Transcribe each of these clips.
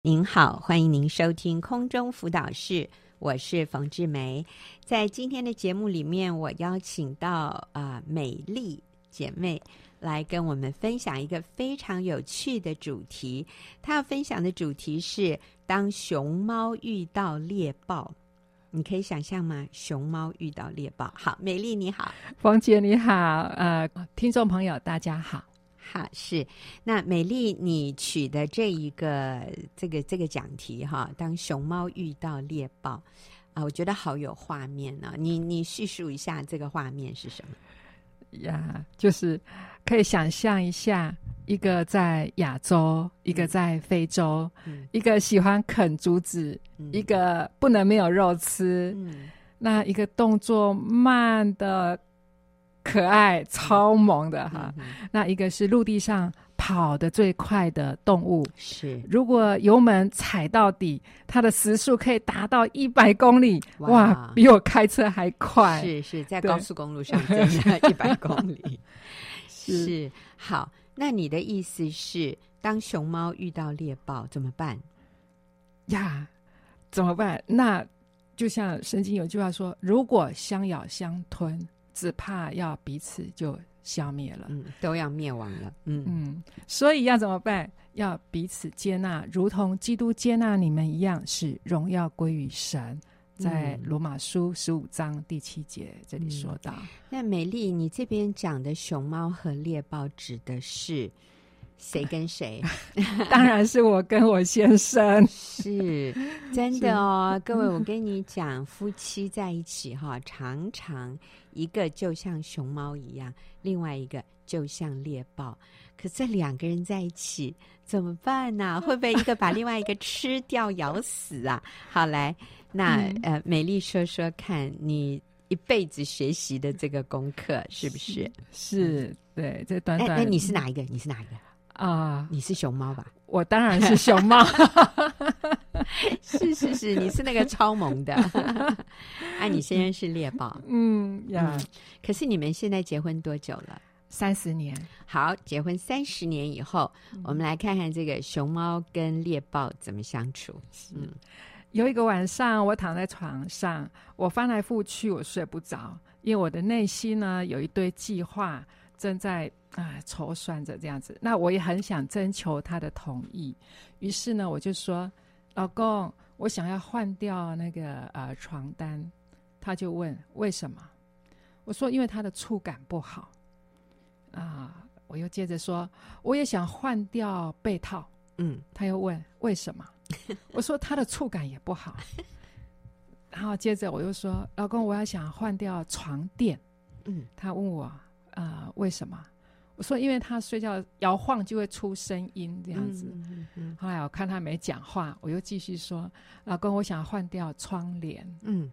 您好，欢迎您收听空中辅导室，我是冯志梅。在今天的节目里面，我邀请到啊、美丽姐妹来跟我们分享一个非常有趣的主题。她要分享的主题是：当熊猫遇到猎豹，你可以想象吗？熊猫遇到猎豹。好，美丽你好，冯姐你好，呃，听众朋友大家好。好，是那美丽，你取的这一个这个这个讲题哈，当熊猫遇到猎豹啊，我觉得好有画面呢、啊。你你叙述一下这个画面是什么呀？就是可以想象一下，一个在亚洲，一个在非洲，嗯、一个喜欢啃竹子，嗯、一个不能没有肉吃，嗯、那一个动作慢的。可爱、超萌的哈，那一个是陆地上跑得最快的动物，是如果油门踩到底，它的时速可以达到一百公里，哇，哇，比我开车还快。是是，在高速公路上真的 一百公里，是，是好。那你的意思是，当熊猫遇到猎豹怎么办呀？怎么办？那就像圣经有句话说：“如果相咬相吞。”只怕要彼此就消灭了，嗯，都要灭亡了，嗯嗯，所以要怎么办？要彼此接纳，如同基督接纳你们一样，使荣耀归于神。在罗马书十五章第七节这里说到。嗯、那美丽，你这边讲的熊猫和猎豹指的是？谁跟谁？当然是我跟我先生，是真的哦。各位，我跟你讲，夫妻在一起哈，常常一个就像熊猫一样，另外一个就像猎豹。可这两个人在一起怎么办呢、啊？会不会一个把另外一个吃掉、咬死啊？好，来，那呃，美丽说说看你一辈子学习的这个功课是不是？是，是对，这短短，哎，你是哪一个？你是哪一个？啊，uh, 你是熊猫吧？我当然是熊猫，是是是，你是那个超萌的。哎、啊，你先生是猎豹，嗯呀。嗯可是你们现在结婚多久了？三十年。好，结婚三十年以后，嗯、我们来看看这个熊猫跟猎豹怎么相处。嗯，有一个晚上，我躺在床上，我翻来覆去，我睡不着，因为我的内心呢有一堆计划。正在啊筹算着这样子，那我也很想征求他的同意。于是呢，我就说：“老公，我想要换掉那个呃床单。”他就问：“为什么？”我说：“因为它的触感不好。”啊，我又接着说：“我也想换掉被套。”嗯，他又问：“为什么？”我说：“它的触感也不好。”然后接着我又说：“老公，我要想换掉床垫。”嗯，他问我。啊、呃，为什么？我说，因为他睡觉摇晃就会出声音，这样子。嗯嗯嗯、后来我看他没讲话，我又继续说：“老公，我想换掉窗帘。”嗯，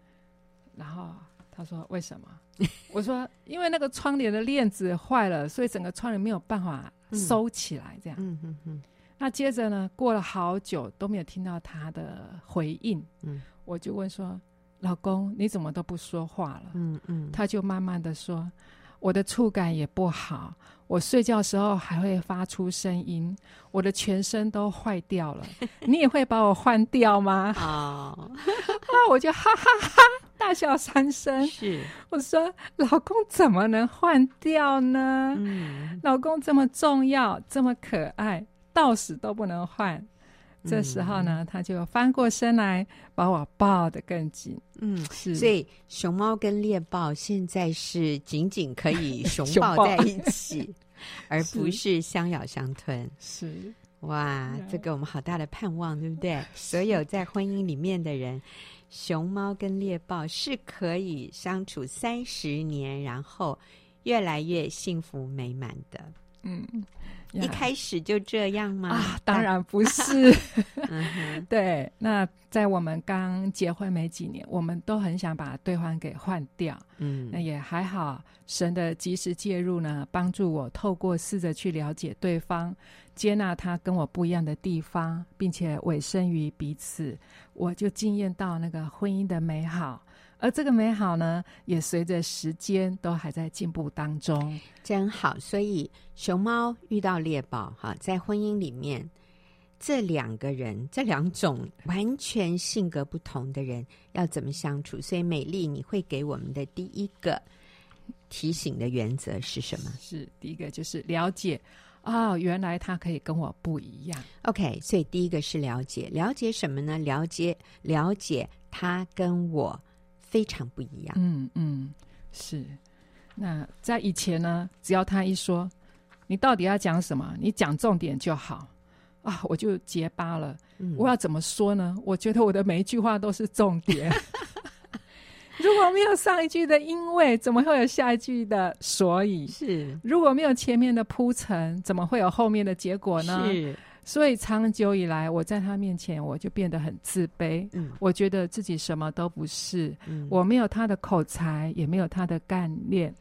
然后他说：“为什么？” 我说：“因为那个窗帘的链子坏了，所以整个窗帘没有办法收起来。”这样。嗯嗯嗯、那接着呢，过了好久都没有听到他的回应。嗯，我就问说：“老公，你怎么都不说话了？”嗯嗯，他就慢慢的说。我的触感也不好，我睡觉的时候还会发出声音，我的全身都坏掉了。你也会把我换掉吗？啊，那我就哈哈哈哈大笑三声。是，我说老公怎么能换掉呢？嗯，老公这么重要，这么可爱，到死都不能换。这时候呢，他就翻过身来把我抱得更紧。嗯，是。所以熊猫跟猎豹现在是仅仅可以 熊抱在一起，而不是相咬相吞。是哇，这个我们好大的盼望，对不对？所有在婚姻里面的人，熊猫跟猎豹是可以相处三十年，然后越来越幸福美满的。嗯。一开始就这样吗？啊，当然不是。对，那在我们刚结婚没几年，我们都很想把对方给换掉。嗯，那也还好，神的及时介入呢，帮助我透过试着去了解对方，接纳他跟我不一样的地方，并且委身于彼此，我就惊艳到那个婚姻的美好。而这个美好呢，也随着时间都还在进步当中，真好。所以熊猫遇到猎豹，哈，在婚姻里面，这两个人，这两种完全性格不同的人要怎么相处？所以，美丽，你会给我们的第一个提醒的原则是什么？是第一个，就是了解哦，原来他可以跟我不一样。OK，所以第一个是了解，了解什么呢？了解了解他跟我非常不一样。嗯嗯，是。那在以前呢，只要他一说，你到底要讲什么？你讲重点就好啊，我就结巴了。嗯，我要怎么说呢？我觉得我的每一句话都是重点。如果没有上一句的因为，怎么会有下一句的所以？是。如果没有前面的铺陈，怎么会有后面的结果呢？是。所以长久以来，我在他面前，我就变得很自卑。嗯，我觉得自己什么都不是。嗯，我没有他的口才，也没有他的干练。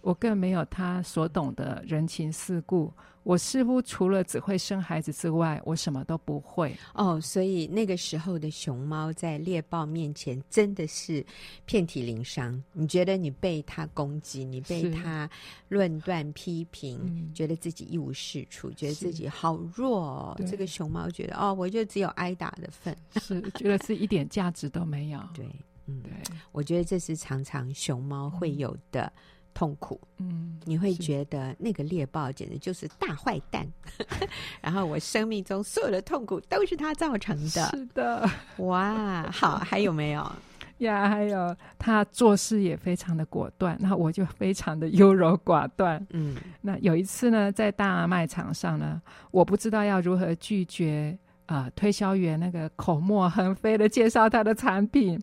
我更没有他所懂的人情世故，我似乎除了只会生孩子之外，我什么都不会。哦，所以那个时候的熊猫在猎豹面前真的是遍体鳞伤。你觉得你被他攻击，你被他论断批评，觉得自己一无是处，觉得自己好弱哦。这个熊猫觉得哦，我就只有挨打的份，是觉得是一点价值都没有。对，嗯，对，我觉得这是常常熊猫会有的。嗯痛苦，嗯，你会觉得那个猎豹简直就是大坏蛋，然后我生命中所有的痛苦都是他造成的。是的，哇，好，还有没有 呀？还有他做事也非常的果断，那我就非常的优柔寡断。嗯，那有一次呢，在大卖场上呢，我不知道要如何拒绝啊、呃，推销员那个口沫横飞的介绍他的产品。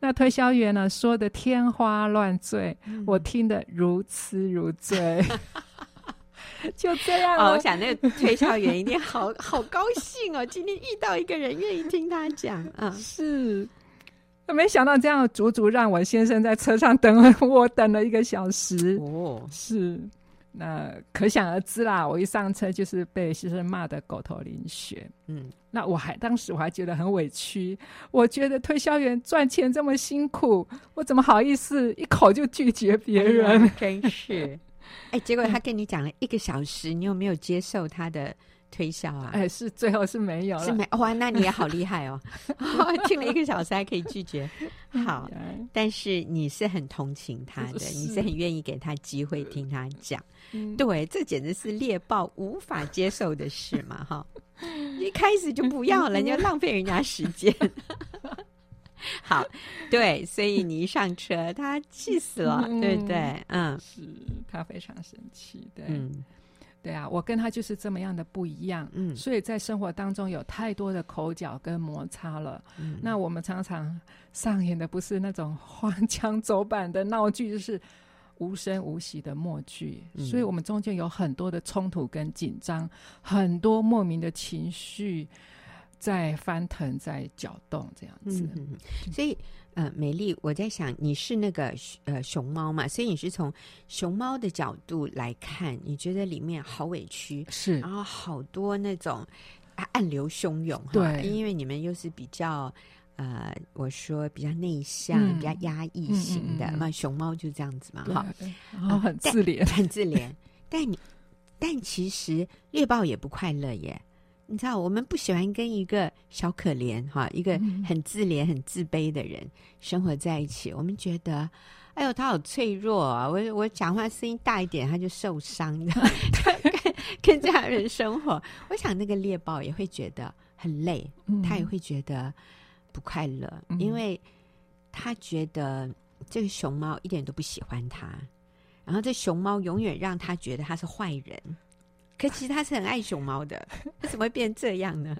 那推销员呢，说的天花乱坠，嗯、我听得如痴如醉，就这样、哦。我想那个推销员一定好 好高兴哦，今天遇到一个人愿意听他讲啊。是，没想到这样足足让我先生在车上等了我等了一个小时。哦，是。那可想而知啦，我一上车就是被先生骂得狗头淋血。嗯，那我还当时我还觉得很委屈，我觉得推销员赚钱这么辛苦，我怎么好意思一口就拒绝别人？哎、真是，哎，结果他跟你讲了一个小时，你有没有接受他的？推销啊，哎，是最后是没有了，是没哇，那你也好厉害哦，听了一个小时还可以拒绝，好，但是你是很同情他的，是。你是很愿意给他机会听他讲，嗯、对，这简直是猎豹无法接受的事嘛，哈，一开始就不要了，你要浪费人家时间，好，对，所以你一上车，他气死了，嗯、对不对？嗯，是他非常生气，对，嗯。对啊，我跟他就是这么样的不一样，嗯，所以在生活当中有太多的口角跟摩擦了。嗯，那我们常常上演的不是那种荒腔走板的闹剧，就是无声无息的默剧。嗯，所以我们中间有很多的冲突跟紧张，很多莫名的情绪在翻腾，在搅动，这样子。嗯，所以。呃，美丽，我在想你是那个呃熊猫嘛，所以你是从熊猫的角度来看，你觉得里面好委屈，是，然后好多那种暗流汹涌，对，因为你们又是比较呃，我说比较内向、嗯、比较压抑型的，那、嗯嗯嗯、熊猫就这样子嘛，哈，然后很自怜，很自怜，但你但其实猎豹也不快乐耶。你知道，我们不喜欢跟一个小可怜哈，一个很自怜、很自卑的人生活在一起。我们觉得，哎呦，他好脆弱啊！我我讲话声音大一点，他就受伤。你知道跟跟这样的人生活，我想那个猎豹也会觉得很累，他也会觉得不快乐，因为他觉得这个熊猫一点都不喜欢他，然后这熊猫永远让他觉得他是坏人。可其实他是很爱熊猫的，他怎么会变这样呢？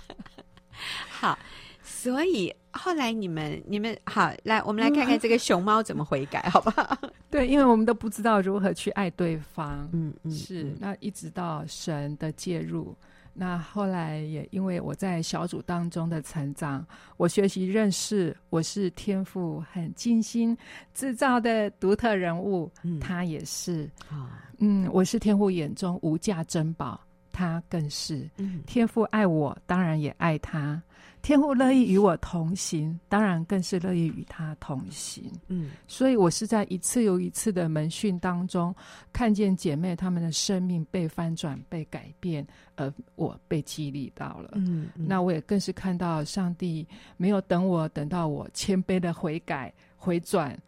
好，所以后来你们你们好来，我们来看看这个熊猫怎么悔改，好不好？对，因为我们都不知道如何去爱对方，嗯嗯，是那一直到神的介入。那后来也因为我在小组当中的成长，我学习认识我是天赋很精心制造的独特人物，嗯、他也是啊，嗯，我是天赋眼中无价珍宝，他更是。嗯，天父爱我，当然也爱他。天父乐意与我同行，当然更是乐意与他同行。嗯，所以我是在一次又一次的门训当中，看见姐妹她们的生命被翻转、被改变，而我被激励到了。嗯，嗯，那我也更是看到上帝没有等我等到我谦卑的悔改回转，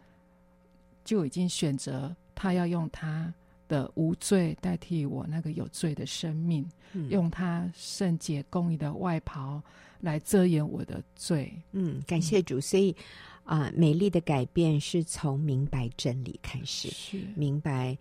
就已经选择他要用他的无罪代替我那个有罪的生命，嗯，用他圣洁公义的外袍。来遮掩我的罪。嗯，感谢主。所以啊、呃，美丽的改变是从明白真理开始，是明白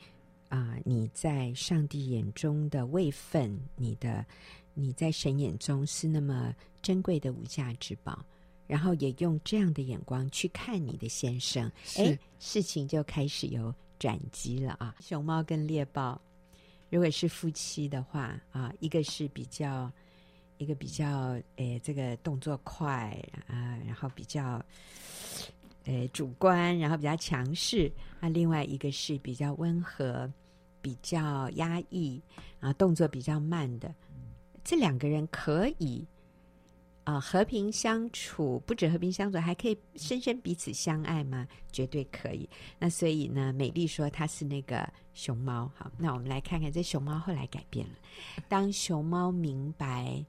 啊、呃，你在上帝眼中的位分，你的你在神眼中是那么珍贵的无价之宝，然后也用这样的眼光去看你的先生，哎，事情就开始有转机了啊。熊猫跟猎豹，如果是夫妻的话啊，一个是比较。一个比较诶，这个动作快啊，然后比较诶主观，然后比较强势啊；另外一个是比较温和、比较压抑啊，动作比较慢的。这两个人可以啊和平相处，不止和平相处，还可以深深彼此相爱吗？绝对可以。那所以呢，美丽说她是那个熊猫。好，那我们来看看这熊猫后来改变了。当熊猫明白。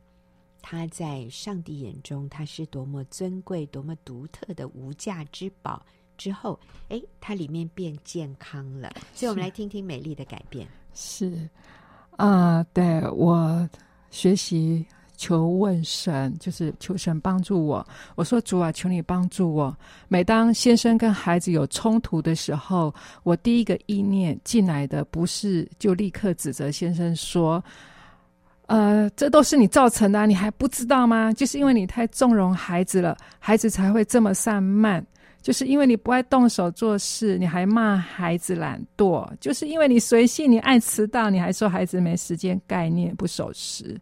它在上帝眼中，它是多么尊贵、多么独特的无价之宝。之后，哎，它里面变健康了。所以，我们来听听美丽的改变。是啊、呃，对我学习求问神，就是求神帮助我。我说主啊，求你帮助我。每当先生跟孩子有冲突的时候，我第一个意念进来的不是就立刻指责先生说。呃，这都是你造成的，你还不知道吗？就是因为你太纵容孩子了，孩子才会这么散漫。就是因为你不爱动手做事，你还骂孩子懒惰。就是因为你随性，你爱迟到，你还说孩子没时间概念，不守时。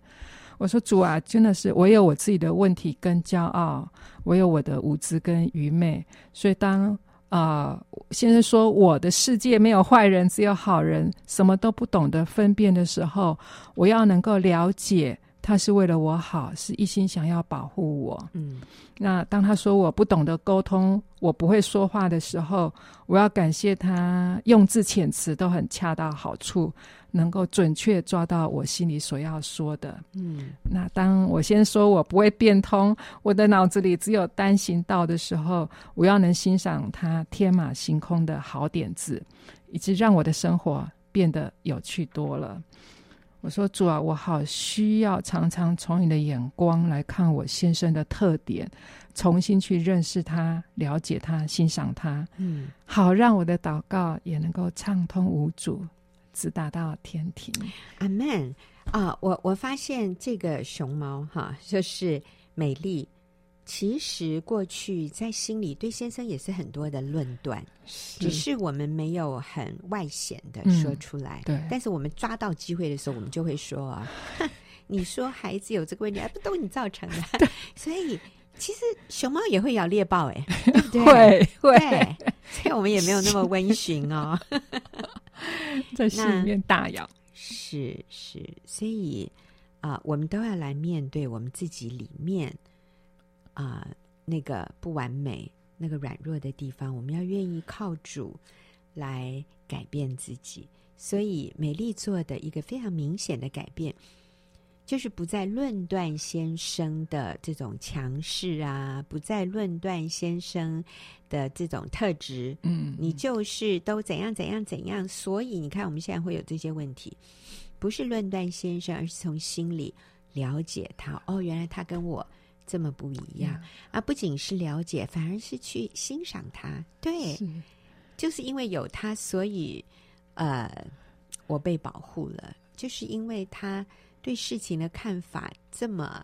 我说主啊，真的是我有我自己的问题跟骄傲，我有我的无知跟愚昧。所以当啊、先生说我的世界没有坏人，只有好人，什么都不懂得分辨的时候，我要能够了解他是为了我好，是一心想要保护我。嗯，那当他说我不懂得沟通，我不会说话的时候，我要感谢他用字遣词都很恰到好处。能够准确抓到我心里所要说的，嗯，那当我先说我不会变通，我的脑子里只有单行道的时候，我要能欣赏他天马行空的好点子，以及让我的生活变得有趣多了。我说主啊，我好需要常常从你的眼光来看我先生的特点，重新去认识他、了解他、欣赏他，嗯，好让我的祷告也能够畅通无阻。直达到天庭，阿门啊！我我发现这个熊猫哈，就是美丽。其实过去在心里对先生也是很多的论断，只是我们没有很外显的说出来。嗯、对，但是我们抓到机会的时候，我们就会说啊，你说孩子有这个问题，还不都你造成的？所以其实熊猫也会咬猎豹，哎，对？会会，所以我们也没有那么温驯哦。在心里面大咬，是是，所以啊、呃，我们都要来面对我们自己里面啊、呃、那个不完美、那个软弱的地方，我们要愿意靠主来改变自己。所以，美丽做的一个非常明显的改变。就是不再论断先生的这种强势啊，不再论断先生的这种特质。嗯，你就是都怎样怎样怎样，所以你看我们现在会有这些问题，不是论断先生，而是从心里了解他。哦，原来他跟我这么不一样，嗯，啊！不仅是了解，反而是去欣赏他。对，是就是因为有他，所以呃，我被保护了。就是因为他。对事情的看法这么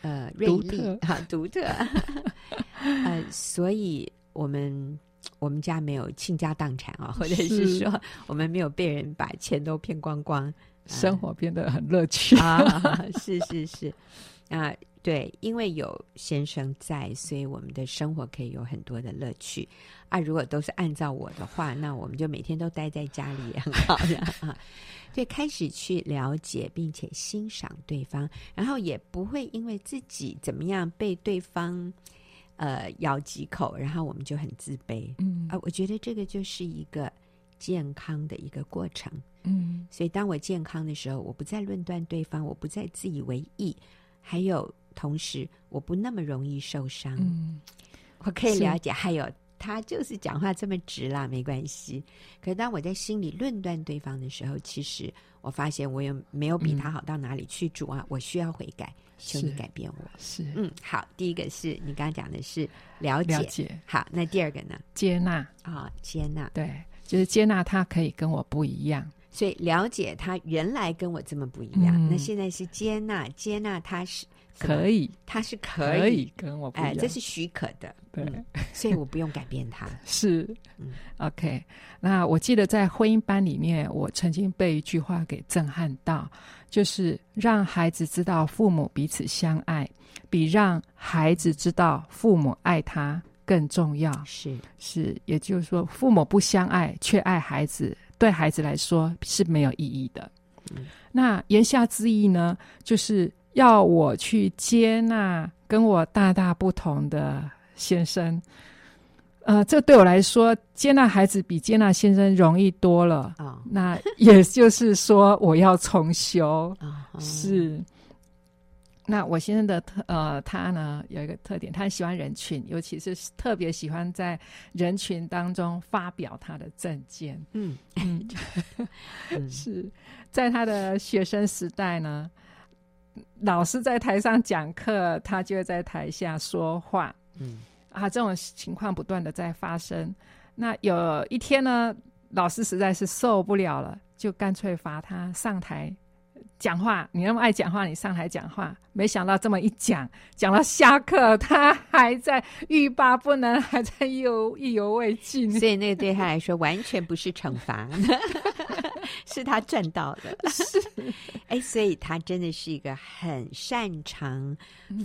呃锐利哈独特，啊、独特 呃，所以我们我们家没有倾家荡产啊，或者是说我们没有被人把钱都骗光光，生活变得很乐趣啊，是是是啊，对，因为有先生在，所以我们的生活可以有很多的乐趣啊。如果都是按照我的话，那我们就每天都待在家里也很好的 啊。对，开始去了解并且欣赏对方，然后也不会因为自己怎么样被对方呃咬几口，然后我们就很自卑。嗯啊，我觉得这个就是一个健康的一个过程。嗯，所以当我健康的时候，我不再论断对方，我不再自以为意，还有同时我不那么容易受伤。嗯，我可以了解，还有。他就是讲话这么直啦，没关系。可是当我在心里论断对方的时候，其实我发现我也没有比他好到哪里去。主啊，我需要悔改，求你改变我。是，嗯，好。第一个是你刚刚讲的是了解，了解。好，那第二个呢？接纳啊、哦，接纳。对，就是接纳他可以跟我不一样，所以了解他原来跟我这么不一样。嗯、那现在是接纳，接纳他是。可以，他是可以，可以跟我不一样，哎，这是许可的，对、嗯，所以我不用改变他。是，嗯，OK。那我记得在婚姻班里面，我曾经被一句话给震撼到，就是让孩子知道父母彼此相爱，比让孩子知道父母爱他更重要。是是，也就是说，父母不相爱却爱孩子，对孩子来说是没有意义的。嗯，那言下之意呢，就是。要我去接纳跟我大大不同的先生，呃，这对我来说，接纳孩子比接纳先生容易多了。哦、那也就是说，我要重修。哦、是。那我先生的特呃，他呢有一个特点，他喜欢人群，尤其是特别喜欢在人群当中发表他的政见。嗯 嗯，是在他的学生时代呢。老师在台上讲课，他就会在台下说话。嗯啊，这种情况不断的在发生。那有一天呢，老师实在是受不了了，就干脆罚他上台。讲话，你那么爱讲话，你上台讲话。没想到这么一讲，讲到下课，他还在欲罢不能，还在意犹意犹未尽。所以那个对他来说完全不是惩罚，是他赚到的。是，哎，所以他真的是一个很擅长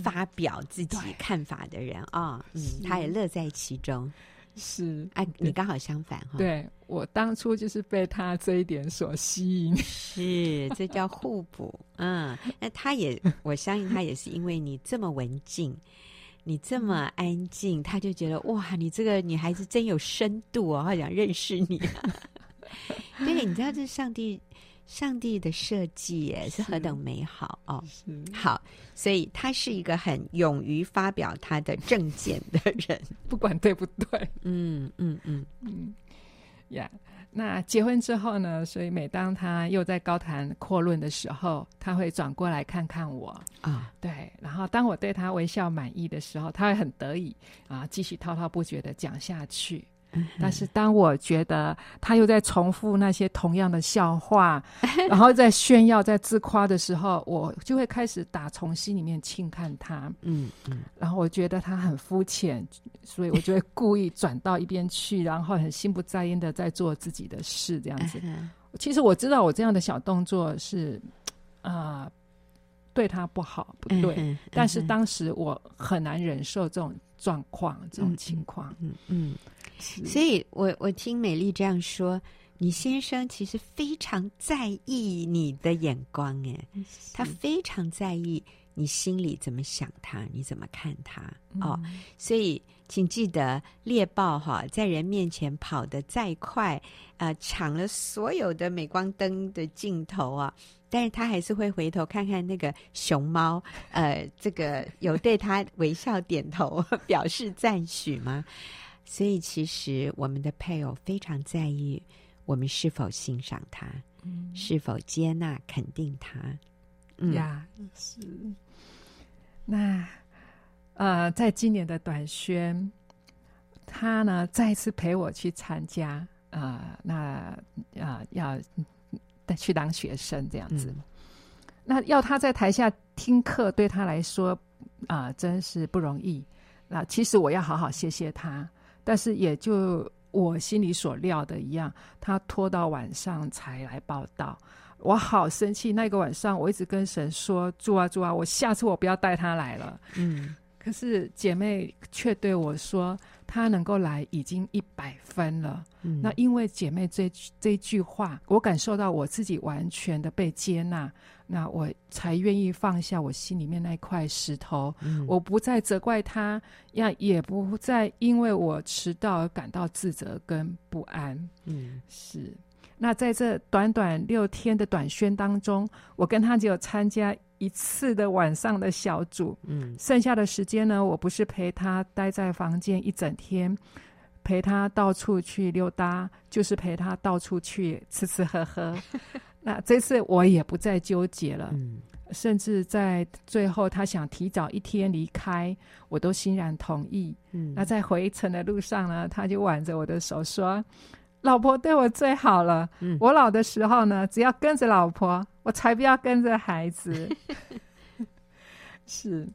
发表自己看法的人啊、嗯哦。嗯，他也乐在其中。是，哎、啊，你刚好相反哈。对，我当初就是被他这一点所吸引。是，这叫互补。嗯，那他也，我相信他也是因为你这么文静，你这么安静，他就觉得哇，你这个女孩子真有深度哦，好想认识你。对，你知道这是上帝。上帝的设计也是何等美好哦！好，所以他是一个很勇于发表他的政见的人，不管对不对。嗯嗯嗯嗯，呀、嗯，yeah, 那结婚之后呢？所以每当他又在高谈阔论的时候，他会转过来看看我啊、哦。对，然后当我对他微笑满意的时候，他会很得意啊，继续滔滔不绝的讲下去。但是当我觉得他又在重复那些同样的笑话，然后在炫耀、在自夸的时候，我就会开始打从心里面轻看他。嗯嗯，然后我觉得他很肤浅，所以我就会故意转到一边去，然后很心不在焉的在做自己的事，这样子。其实我知道我这样的小动作是啊、呃，对他不好，不对。但是当时我很难忍受这种状况、这种情况。嗯嗯。所以我我听美丽这样说，你先生其实非常在意你的眼光，哎，他非常在意你心里怎么想他，你怎么看他哦。所以请记得猎豹哈，在人面前跑得再快，呃，抢了所有的镁光灯的镜头啊，但是他还是会回头看看那个熊猫，呃，这个有对他微笑点头 表示赞许吗？所以，其实我们的配偶非常在意我们是否欣赏他，嗯、是否接纳、肯定他。嗯、呀，是。那呃，在今年的短宣，他呢再次陪我去参加啊、呃，那啊、呃、要去当学生这样子。嗯、那要他在台下听课，对他来说啊、呃，真是不容易。那其实我要好好谢谢他。但是也就我心里所料的一样，他拖到晚上才来报道，我好生气。那个晚上，我一直跟神说：“主啊，主啊，我下次我不要带他来了。”嗯，可是姐妹却对我说：“她能够来已经一百分了。”嗯，那因为姐妹这这句话，我感受到我自己完全的被接纳。那我才愿意放下我心里面那块石头，嗯、我不再责怪她，呀，也不再因为我迟到而感到自责跟不安。嗯，是。那在这短短六天的短宣当中，我跟他只有参加一次的晚上的小组。嗯，剩下的时间呢，我不是陪他待在房间一整天，陪他到处去溜达，就是陪他到处去吃吃喝喝。那这次我也不再纠结了，嗯，甚至在最后他想提早一天离开，我都欣然同意。嗯，那在回程的路上呢，他就挽着我的手说：“老婆对我最好了。嗯，我老的时候呢，只要跟着老婆，我才不要跟着孩子。”是。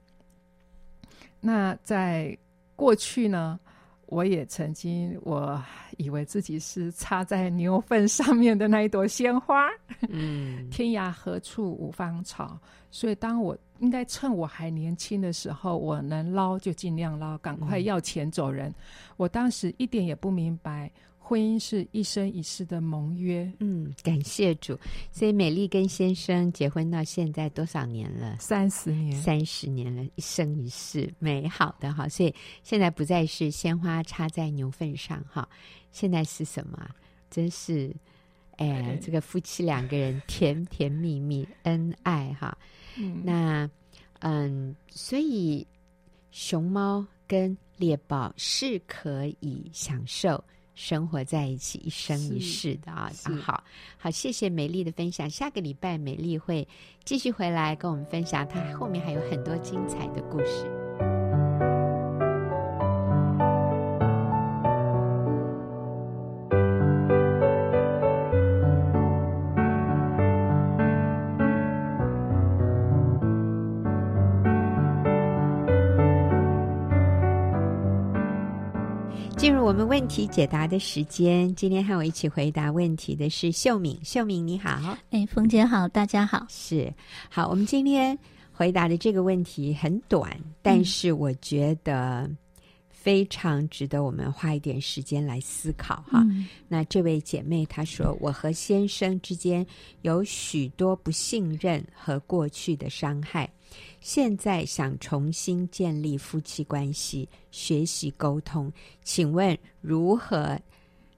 那在过去呢？我也曾经，我以为自己是插在牛粪上面的那一朵鲜花。嗯，天涯何处无芳草。所以，当我应该趁我还年轻的时候，我能捞就尽量捞，赶快要钱走人。嗯，我当时一点也不明白。婚姻是一生一世的盟约。嗯，感谢主。所以美丽跟先生结婚到现在多少年了？三十年，三十年了，一生一世，美好的哈。所以现在不再是鲜花插在牛粪上哈，现在是什么？真是，哎，这个夫妻两个人甜甜蜜蜜，恩爱哈。嗯，那嗯，所以熊猫跟猎豹是可以享受。生活在一起，一生一世的啊！啊，好好，谢谢美丽的分享。下个礼拜美丽会继续回来跟我们分享，她后面还有很多精彩的故事。们问题解答的时间，今天和我一起回答问题的是秀敏。秀敏你好，哎，冯姐好，大家好，是好。我们今天回答的这个问题很短，但是我觉得非常值得我们花一点时间来思考哈。嗯、那这位姐妹她说，我和先生之间有许多不信任和过去的伤害。现在想重新建立夫妻关系，学习沟通，请问如何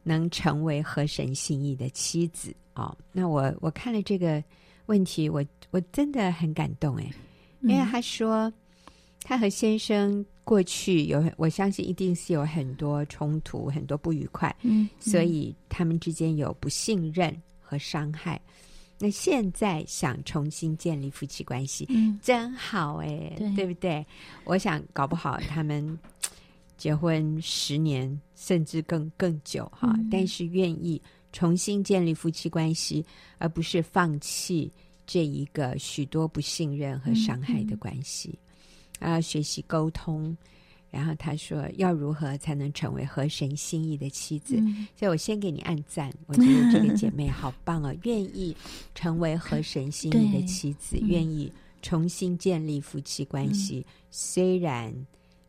能成为合神心意的妻子？哦，那我我看了这个问题，我我真的很感动哎，因为他说他和先生过去有，我相信一定是有很多冲突，很多不愉快，嗯，所以他们之间有不信任和伤害。那现在想重新建立夫妻关系，嗯，真好哎，对，对不对？我想搞不好他们结婚十年甚至更更久哈，嗯，但是愿意重新建立夫妻关系，而不是放弃这一个许多不信任和伤害的关系，啊，嗯，学习沟通。然后他说：“要如何才能成为合神心意的妻子？”嗯、所以，我先给你按赞。我觉得这个姐 妹好棒哦，愿意成为合神心意的妻子，愿意重新建立夫妻关系。嗯、虽然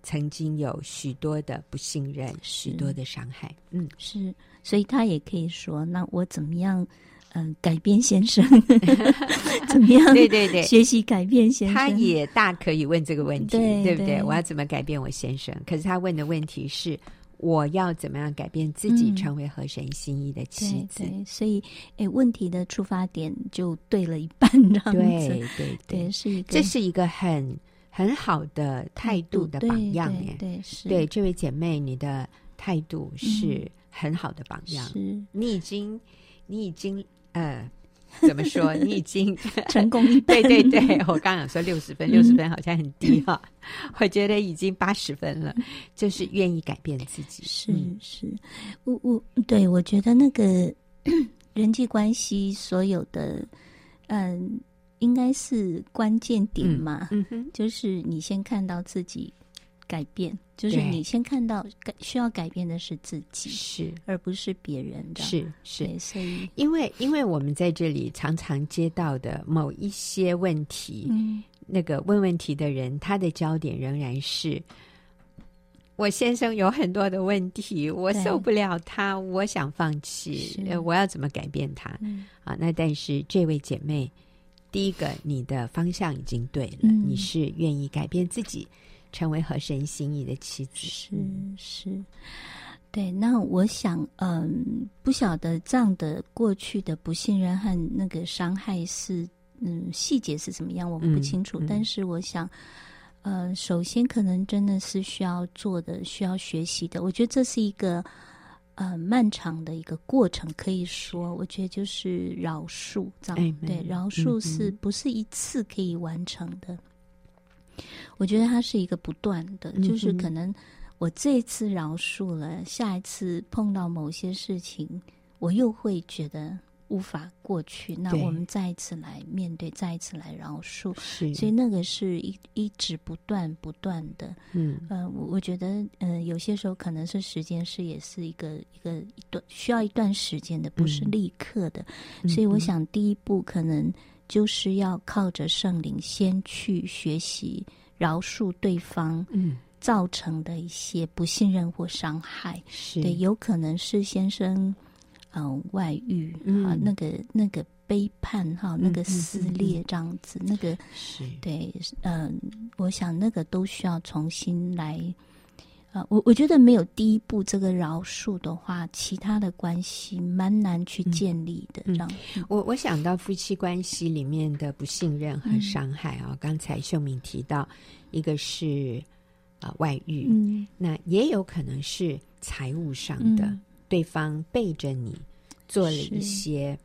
曾经有许多的不信任，许多的伤害。嗯，是，所以他也可以说：“那我怎么样？”嗯，改变先生 怎么样？对对对，学习改变先生，他也大可以问这个问题，对，对不对？我要怎么改变我先生？可是他问的问题是，我要怎么样改变自己，成为合神心意的妻子？嗯、对，对，所以，哎，问题的出发点就对了一半，这样子。对对对，是一个，这是一个很很好的态度的榜样耶。对，对，是。对，这位姐妹，你的态度是很好的榜样。是、嗯，你已经，你已经。呃，怎么说？你已经 成功一半。对对对，我刚想说六十分，六十分好像很低哈，嗯、我觉得已经八十分了，就是愿意改变自己。是是，我我对我觉得那个 人际关系所有的，嗯，应该是关键点嘛。嗯，嗯哼，就是你先看到自己改变，就是你先看到改需要改变的是自己，是。而不是别人的，是是，所以因为因为我们在这里常常接到的某一些问题，嗯，那个问问题的人，他的焦点仍然是我先生有很多的问题，我受不了他，我想放弃，呃，我要怎么改变他？嗯，啊，那但是这位姐妹，第一个你的方向已经对了，嗯，你是愿意改变自己。成为合神心意的妻子，是是，对。那我想，嗯，不晓得这样的过去的不信任和那个伤害是，嗯，细节是怎么样，我们不清楚。嗯嗯、但是我想，呃，首先可能真的是需要做的，需要学习的。我觉得这是一个，呃，漫长的一个过程。可以说，我觉得就是饶恕，这样、哎、对，饶恕是不是一次可以完成的？我觉得它是一个不断的，就是可能我这次饶恕了，下一次碰到某些事情，我又会觉得无法过去。那我们再一次来面对，再一次来饶恕。所以那个是一一直不断不断的。嗯，呃，我我觉得，嗯、呃，有些时候可能是时间是也是一个一个一段需要一段时间的，不是立刻的。嗯、所以我想，第一步可能。就是要靠着圣灵先去学习饶恕对方，嗯，造成的一些不信任或伤害，是。对，有可能是先生，嗯、呃，外遇、嗯、啊，那个那个背叛哈，那个撕裂这样子，嗯、那个是。对，嗯、呃，我想那个都需要重新来。啊，我我觉得没有第一步这个饶恕的话，其他的关系蛮难去建立的。这样，我我想到夫妻关系里面的不信任和伤害啊，嗯、刚才秀敏提到，一个是啊、呃、外遇，嗯，那也有可能是财务上的，嗯、对方背着你做了一些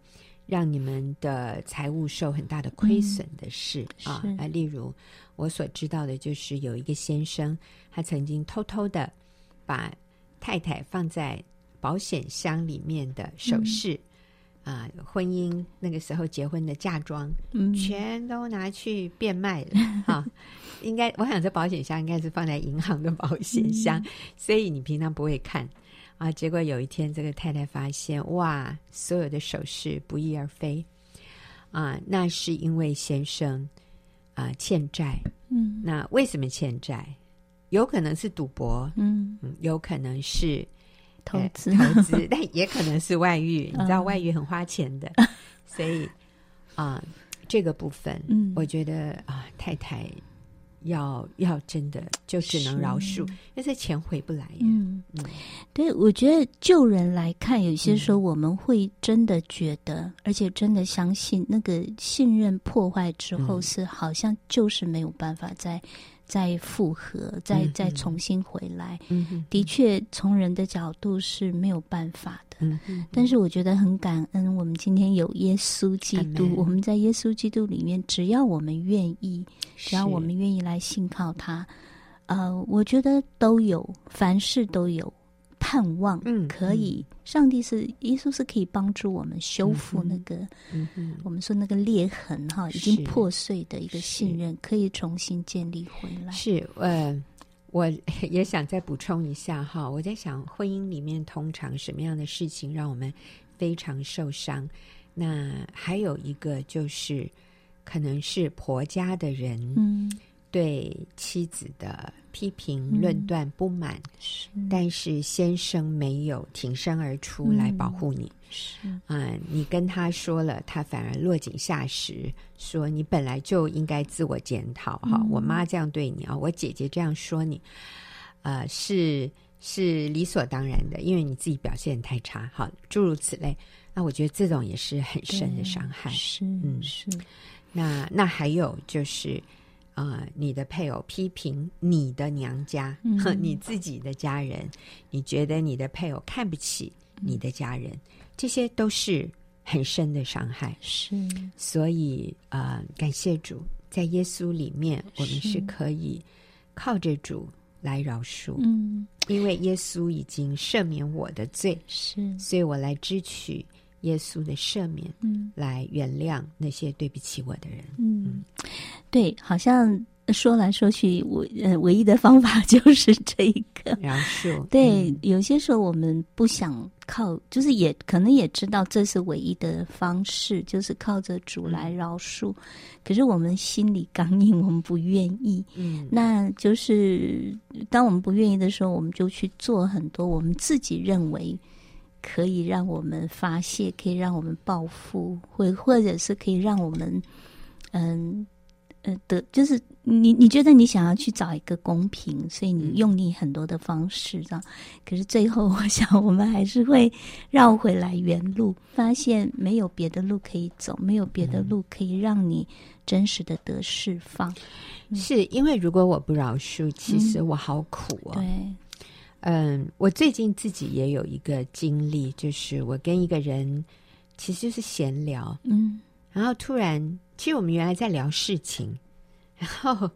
让你们的财务受很大的亏损的事、嗯、啊，啊，例如。我所知道的就是有一个先生，他曾经偷偷的把太太放在保险箱里面的首饰，啊、婚姻那个时候结婚的嫁妆，嗯、全都拿去变卖了。哈、嗯，应该我想这保险箱应该是放在银行的保险箱，嗯、所以你平常不会看啊。结果有一天，这个太太发现，哇，所有的首饰不翼而飞啊，那是因为先生。啊、呃，欠债，嗯，那为什么欠债？有可能是赌博，嗯，嗯，有可能是投资，呃、投资，但也可能是外遇。你知道外遇很花钱的，嗯、所以啊、呃，这个部分，嗯，我觉得啊、呃，太太。要要真的就只能饶恕，因为这钱回不来呀。嗯嗯，对，我觉得救人来看，有些时候我们会真的觉得，嗯、而且真的相信，那个信任破坏之后，是好像就是没有办法再。再复合，再再重新回来，嗯、的确从人的角度是没有办法的。嗯、但是我觉得很感恩，我们今天有耶稣基督，我们在耶稣基督里面，只要我们愿意，只要我们愿意来信靠他，呃，我觉得都有，凡事都有。盼望，嗯，可以，嗯、上帝是耶稣是可以帮助我们修复那个，嗯嗯、我们说那个裂痕哈，已经破碎的一个信任，可以重新建立回来。是，呃，我 也想再补充一下哈，我在想婚姻里面通常什么样的事情让我们非常受伤？那还有一个就是，可能是婆家的人，嗯。对妻子的批评、论断不满，但是先生没有挺身而出来保护你。是啊、呃，你跟他说了，他反而落井下石，说你本来就应该自我检讨。哈、嗯，我妈这样对你啊，我姐姐这样说你，呃，是是理所当然的，因为你自己表现太差。好，诸如此类。那我觉得这种也是很深的伤害。是，嗯，是。那那还有就是。啊、呃，你的配偶批评你的娘家和、嗯、你自己的家人，你觉得你的配偶看不起你的家人，嗯、这些都是很深的伤害。是，所以啊、呃，感谢主，在耶稣里面，我们是可以靠着主来饶恕。嗯，因为耶稣已经赦免我的罪，是，所以我来支取耶稣的赦免，嗯，来原谅那些对不起我的人。嗯。对，好像说来说去，唯呃唯一的方法就是这一个饶恕。对，嗯、有些时候我们不想靠，就是也可能也知道这是唯一的方式，就是靠着主来饶恕。嗯、可是我们心里刚硬，我们不愿意。嗯，那就是当我们不愿意的时候，我们就去做很多我们自己认为可以让我们发泄，可以让我们报复，或或者是可以让我们嗯。呃的，就是你你觉得你想要去找一个公平，所以你用你很多的方式，这样。可是最后，我想我们还是会绕回来原路，发现没有别的路可以走，没有别的路可以让你真实的得释放。嗯、是因为如果我不饶恕，其实我好苦哦。对，嗯，我最近自己也有一个经历，就是我跟一个人其实就是闲聊，嗯，然后突然。其实我们原来在聊事情，然后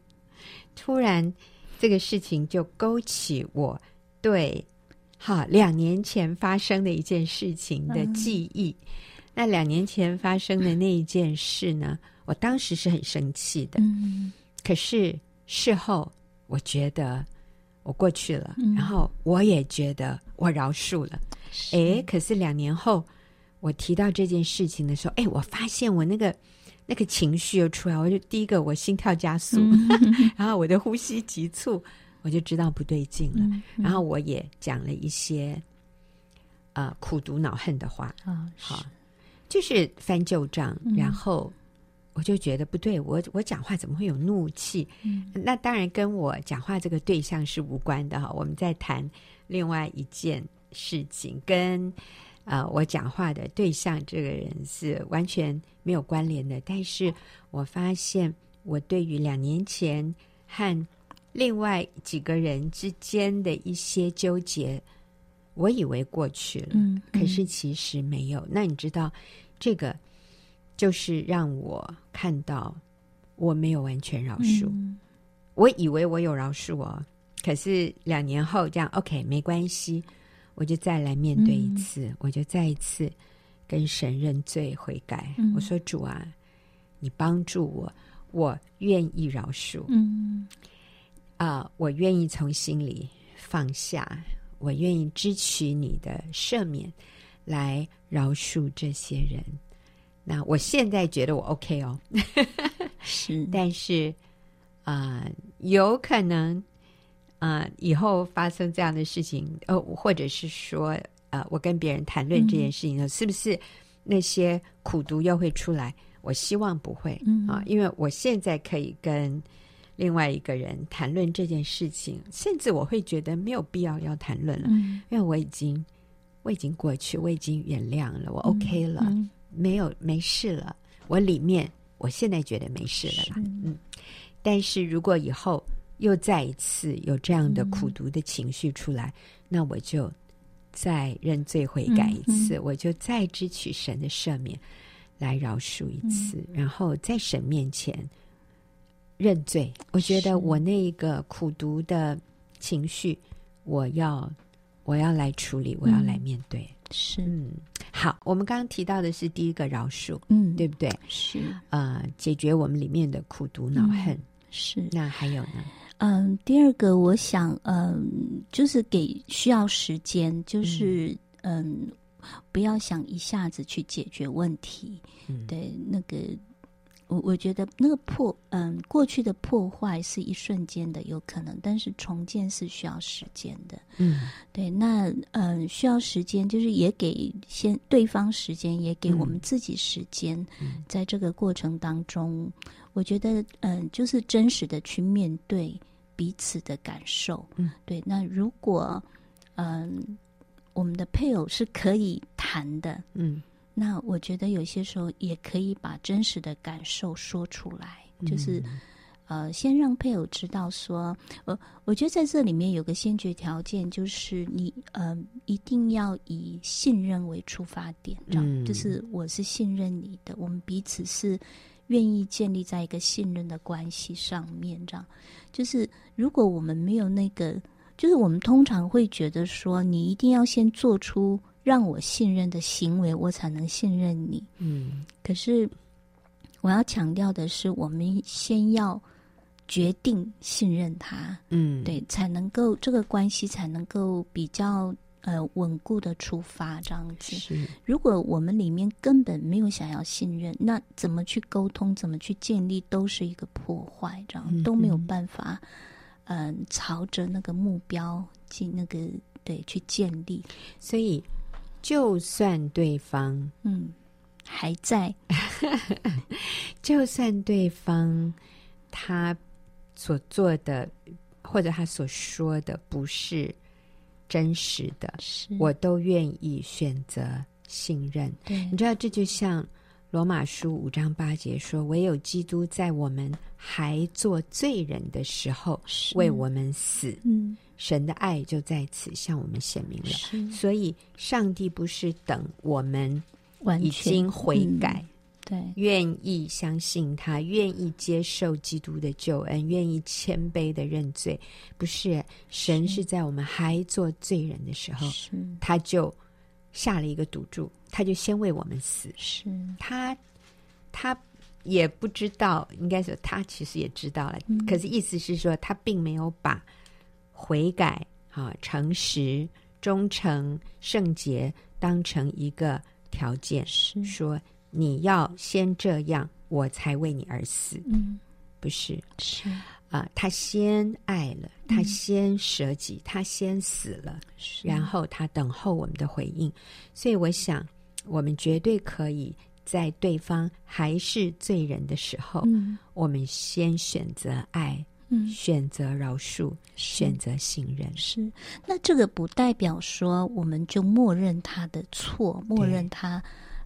突然这个事情就勾起我对哈两年前发生的一件事情的记忆。嗯、那两年前发生的那一件事呢，我当时是很生气的。嗯、可是事后我觉得我过去了，嗯、然后我也觉得我饶恕了。是诶，可是两年后我提到这件事情的时候，哎，我发现我那个。那个情绪又出来，我就第一个我心跳加速，嗯、然后我的呼吸急促，我就知道不对劲了。然后我也讲了一些呃苦毒恼恨的话，啊、好，就是翻旧账。嗯、然后我就觉得不对，我我讲话怎么会有怒气？嗯、那当然跟我讲话这个对象是无关的哈。我们在谈另外一件事情，跟。啊、呃，我讲话的对象这个人是完全没有关联的，但是我发现我对于两年前和另外几个人之间的一些纠结，我以为过去了，嗯嗯、可是其实没有。那你知道，这个就是让我看到我没有完全饶恕。嗯、我以为我有饶恕哦，可是两年后这样，OK，没关系。我就再来面对一次，嗯、我就再一次跟神认罪悔改。嗯、我说：“主啊，你帮助我，我愿意饶恕。嗯，啊、呃，我愿意从心里放下，我愿意支取你的赦免，来饶恕这些人。那我现在觉得我 OK 哦，是，但是啊、呃，有可能。”啊、呃，以后发生这样的事情，呃，或者是说，呃，我跟别人谈论这件事情呢，嗯、是不是那些苦毒又会出来？我希望不会，嗯、啊，因为我现在可以跟另外一个人谈论这件事情，甚至我会觉得没有必要要谈论了，嗯、因为我已经我已经过去，我已经原谅了，我 OK 了，嗯、没有没事了，我里面我现在觉得没事了啦，嗯，但是如果以后。又再一次有这样的苦读的情绪出来，嗯、那我就再认罪悔改一次，嗯嗯、我就再支取神的赦免来饶恕一次，嗯、然后在神面前认罪。我觉得我那一个苦读的情绪，我要我要来处理，我要来面对。是，嗯，好，我们刚刚提到的是第一个饶恕，嗯，对不对？是，呃，解决我们里面的苦毒恼恨。嗯、是，那还有呢？嗯，第二个我想，嗯，就是给需要时间，就是嗯，不要想一下子去解决问题。嗯，对，那个我我觉得那个破，嗯，过去的破坏是一瞬间的，有可能，但是重建是需要时间的。嗯，对，那嗯，需要时间，就是也给先对方时间，也给我们自己时间，嗯，在这个过程当中，我觉得嗯，就是真实的去面对。彼此的感受，嗯，对。那如果，嗯，我们的配偶是可以谈的，嗯，那我觉得有些时候也可以把真实的感受说出来，嗯、就是，呃，先让配偶知道说，呃，我觉得在这里面有个先决条件，就是你，呃，一定要以信任为出发点，这样，嗯、就是我是信任你的，我们彼此是。愿意建立在一个信任的关系上面，这样就是如果我们没有那个，就是我们通常会觉得说，你一定要先做出让我信任的行为，我才能信任你。嗯，可是我要强调的是，我们先要决定信任他，嗯，对，才能够这个关系才能够比较呃稳固的出发这样子。是，如果我们里面根本没有想要信任，那怎么去沟通，怎么去建立，都是一个破坏，这样、嗯、都没有办法，嗯、呃，朝着那个目标进那个对去建立。所以，就算对方嗯还在，就算对方他。所做的或者他所说的不是真实的，我都愿意选择信任。对，你知道，这就像罗马书五章八节说：“唯有基督在我们还做罪人的时候为我们死，嗯，神的爱就在此向我们显明了。所以，上帝不是等我们已经悔改。嗯”对，愿意相信他，愿意接受基督的救恩，愿意谦卑的认罪，不是神是。在我们还做罪人的时候，他就下了一个赌注，他就先为我们死。是他，他也不知道，应该说他其实也知道了，嗯、可是意思是说，他并没有把悔改、啊诚实、忠诚、圣洁当成一个条件，是说。你要先这样，我才为你而死。嗯，不是，是啊、呃，他先爱了，他先舍己，嗯、他先死了，然后他等候我们的回应。所以，我想，我们绝对可以在对方还是罪人的时候，嗯，我们先选择爱，嗯，选择饶恕，选择信任。是，那这个不代表说我们就默认他的错，默认他。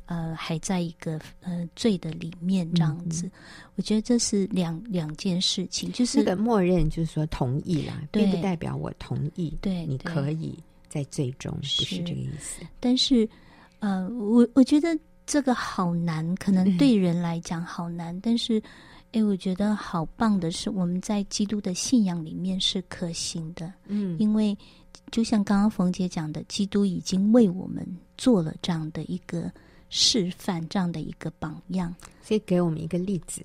呃，还在一个呃罪的里面这样子，我觉得这是两两件事情，就是那个默认，就是说同意啦，并不代表我同意，对，你可以在最终，是不是这个意思。但是，呃，我我觉得这个好难，可能 对人来讲好难，嗯、但是，哎，我觉得好棒的是，我们在基督的信仰里面是可行的，嗯，因为就像刚刚冯姐讲的，基督已经为我们做了这样的一个。示范这样的一个榜样，所以给我们一个例子。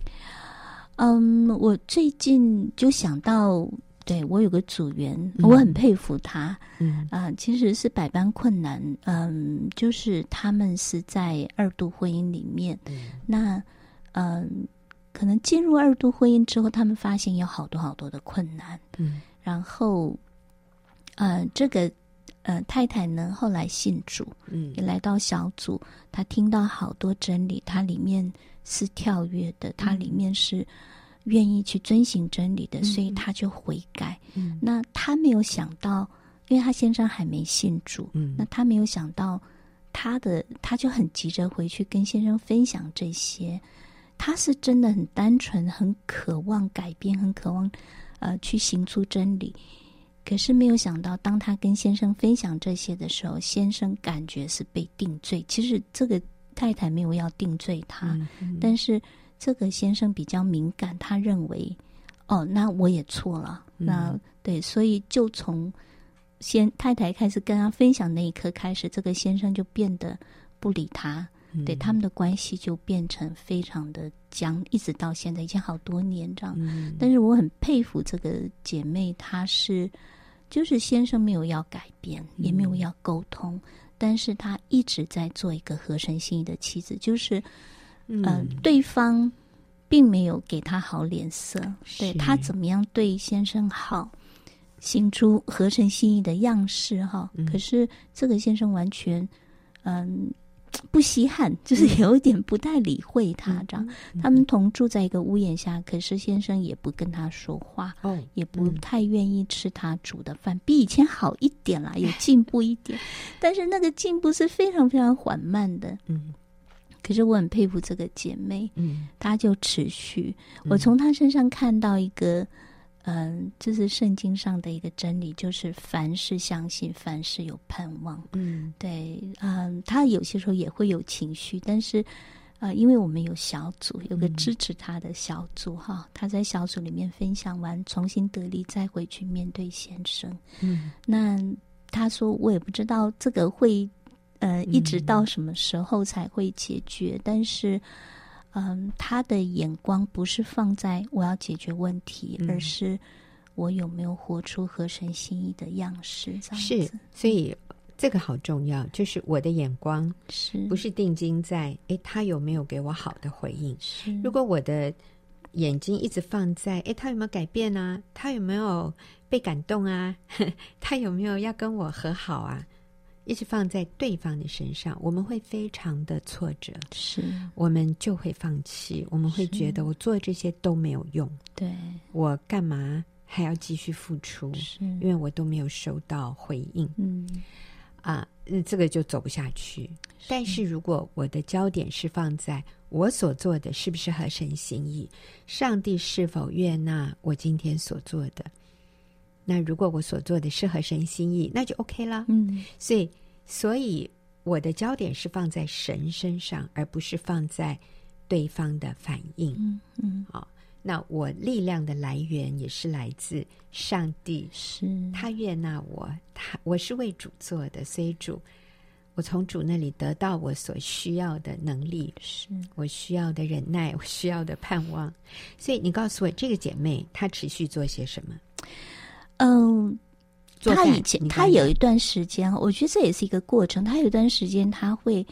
嗯，我最近就想到，对，我有个组员，我很佩服他。嗯啊、呃，其实是百般困难。嗯，就是他们是在二度婚姻里面。嗯、那嗯，可能进入二度婚姻之后，他们发现有好多好多的困难。嗯，然后，呃，这个。呃，太太呢，后来信主，嗯，也来到小组，她听到好多真理，她里面是跳跃的，她里面是愿意去遵行真理的，嗯、所以她就悔改。嗯，那她没有想到，因为她先生还没信主，嗯，那她没有想到，她的她就很急着回去跟先生分享这些，她是真的很单纯，很渴望改变，很渴望呃去行出真理。可是没有想到，当他跟先生分享这些的时候，先生感觉是被定罪。其实这个太太没有要定罪他，但是这个先生比较敏感，他认为，哦，那我也错了。嗯、那对，所以就从先太太开始跟他分享那一刻开始，这个先生就变得不理他。对，他们的关系就变成非常的僵，一直到现在已经好多年这样。嗯、但是我很佩服这个姐妹，她是就是先生没有要改变，也没有要沟通，嗯、但是她一直在做一个合神心意的妻子，就是嗯、呃，对方并没有给她好脸色，对她怎么样对先生好，行出合神心意的样式哈。嗯、可是这个先生完全嗯。不稀罕，就是有一点不太理会他这样。嗯、他们同住在一个屋檐下，可是先生也不跟他说话，哦，也不太愿意吃他煮的饭，比以前好一点啦，有进步一点。但是那个进步是非常非常缓慢的。嗯，可是我很佩服这个姐妹，嗯，她就持续。我从她身上看到一个。嗯，这是圣经上的一个真理，就是凡事相信，凡事有盼望。嗯，对，嗯，他有些时候也会有情绪，但是，呃，因为我们有小组，有个支持他的小组哈、嗯哦，他在小组里面分享完，重新得力，再回去面对先生。嗯，那他说，我也不知道这个会，呃，一直到什么时候才会解决，嗯、但是。嗯，他的眼光不是放在我要解决问题，嗯、而是我有没有活出合神心意的样式。这样是，所以这个好重要，就是我的眼光是不是定睛在哎，他有没有给我好的回应？是，如果我的眼睛一直放在哎，他有没有改变啊？他有没有被感动啊？他有没有要跟我和好啊？一直放在对方的身上，我们会非常的挫折，是，我们就会放弃，我们会觉得我做这些都没有用，对，我干嘛还要继续付出？是，因为我都没有收到回应，嗯，啊，这个就走不下去。是，但是如果我的焦点是放在我所做的是不是合神心意，上帝是否悦纳我今天所做的？那如果我所做的是合神心意，那就 OK 了。嗯，所以，所以我的焦点是放在神身上，而不是放在对方的反应。嗯嗯，好，那我力量的来源也是来自上帝，是他悦纳我，他我是为主做的，所以主，我从主那里得到我所需要的能力，是我需要的忍耐，我需要的盼望。所以，你告诉我，这个姐妹她持续做些什么？嗯，他以前他有一段时间，我觉得这也是一个过程。他有一段时间，他会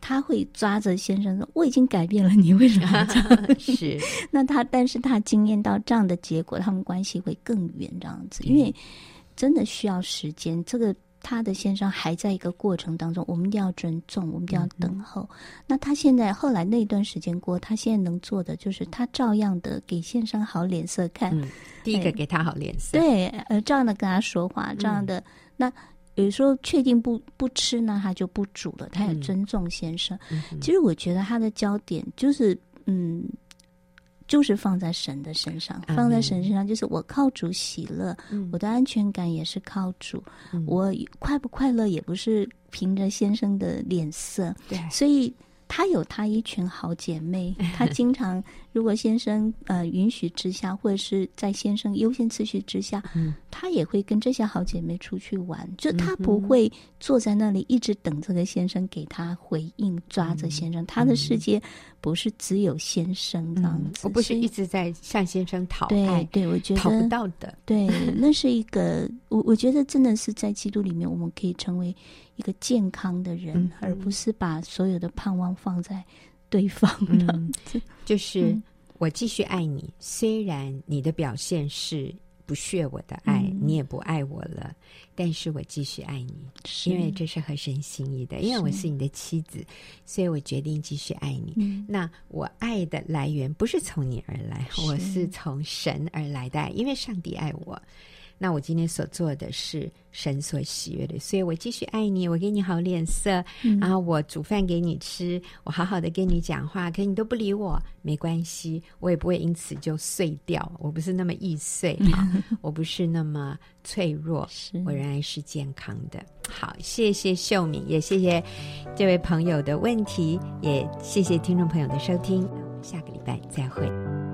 他会抓着先生说：“我已经改变了，你为什么这样？”是，那他，但是他经验到这样的结果，他们关系会更远，这样子，因为真的需要时间。这个。他的先生还在一个过程当中，我们一定要尊重，我们一定要等候。嗯、那他现在后来那段时间过，他现在能做的就是他照样的给先生好脸色看。嗯，第一个给他好脸色，对，呃，照样的跟他说话，这样的。嗯、那有时候确定不不吃呢，他就不煮了，他也尊重先生。嗯、其实我觉得他的焦点就是，嗯。就是放在神的身上，放在神身上，就是我靠主喜乐，嗯、我的安全感也是靠主，嗯、我快不快乐也不是凭着先生的脸色，对，所以。她有她一群好姐妹，她经常如果先生呃允许之下，或者是在先生优先次序之下，嗯，她也会跟这些好姐妹出去玩。就她不会坐在那里一直等这个先生给她回应，抓着先生。她的世界不是只有先生这样子，我不是一直在向先生讨爱。对，对我觉得讨不到的。对，那是一个我我觉得真的是在基督里面，我们可以成为。一个健康的人，嗯、而不是把所有的盼望放在对方的、嗯。就是我继续爱你，嗯、虽然你的表现是不屑我的爱，嗯、你也不爱我了，但是我继续爱你，因为这是合神心意的。因为我是你的妻子，所以我决定继续爱你。嗯、那我爱的来源不是从你而来，是我是从神而来的爱，因为上帝爱我。那我今天所做的是神所喜悦的，所以我继续爱你，我给你好脸色，嗯、然后我煮饭给你吃，我好好的跟你讲话，可你都不理我，没关系，我也不会因此就碎掉，我不是那么易碎哈，我不是那么脆弱，我仍然是健康的。好，谢谢秀敏，也谢谢这位朋友的问题，也谢谢听众朋友的收听，那我们下个礼拜再会。